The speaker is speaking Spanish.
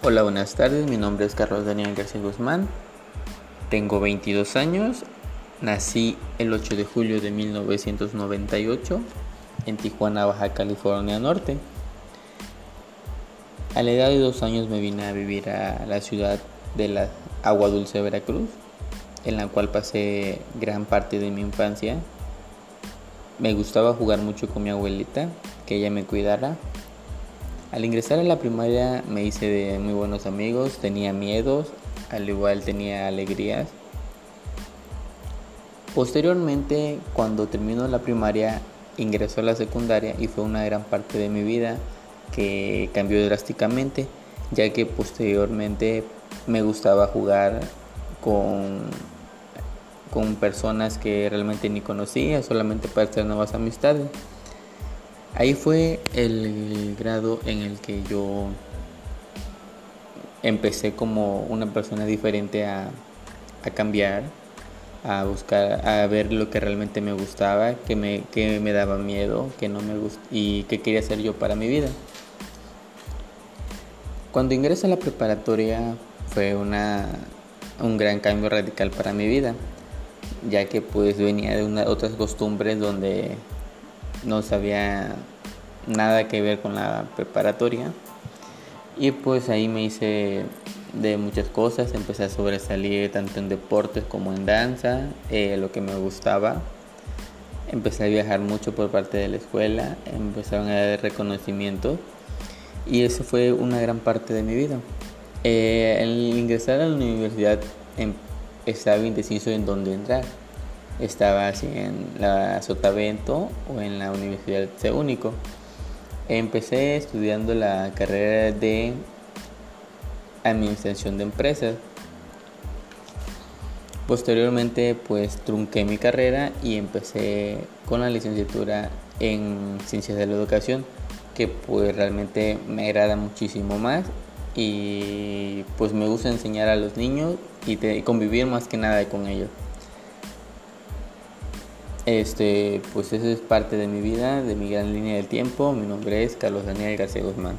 Hola, buenas tardes. Mi nombre es Carlos Daniel García Guzmán. Tengo 22 años. Nací el 8 de julio de 1998 en Tijuana, Baja California Norte. A la edad de dos años me vine a vivir a la ciudad de la Agua Dulce, Veracruz, en la cual pasé gran parte de mi infancia. Me gustaba jugar mucho con mi abuelita, que ella me cuidara al ingresar a la primaria me hice de muy buenos amigos, tenía miedos, al igual tenía alegrías. Posteriormente, cuando terminó la primaria, ingresó a la secundaria y fue una gran parte de mi vida que cambió drásticamente, ya que posteriormente me gustaba jugar con, con personas que realmente ni conocía, solamente para hacer nuevas amistades. Ahí fue el grado en el que yo empecé como una persona diferente a, cambiar, a buscar, a ver lo que realmente me gustaba, que me, que me daba miedo, que no me gust y qué quería hacer yo para mi vida. Cuando ingresé a la preparatoria fue una, un gran cambio radical para mi vida, ya que pues venía de una, otras costumbres donde no sabía nada que ver con la preparatoria. Y pues ahí me hice de muchas cosas, empecé a sobresalir tanto en deportes como en danza, eh, lo que me gustaba. Empecé a viajar mucho por parte de la escuela, empezaron a dar reconocimiento y eso fue una gran parte de mi vida. Eh, ingresar a la universidad estaba indeciso en dónde entrar estaba así en la Sotavento o en la Universidad Único. Empecé estudiando la carrera de Administración de Empresas. Posteriormente pues trunqué mi carrera y empecé con la licenciatura en Ciencias de la Educación que pues realmente me agrada muchísimo más y pues me gusta enseñar a los niños y convivir más que nada con ellos. Este, pues eso es parte de mi vida, de mi gran línea del tiempo. Mi nombre es Carlos Daniel García Guzmán.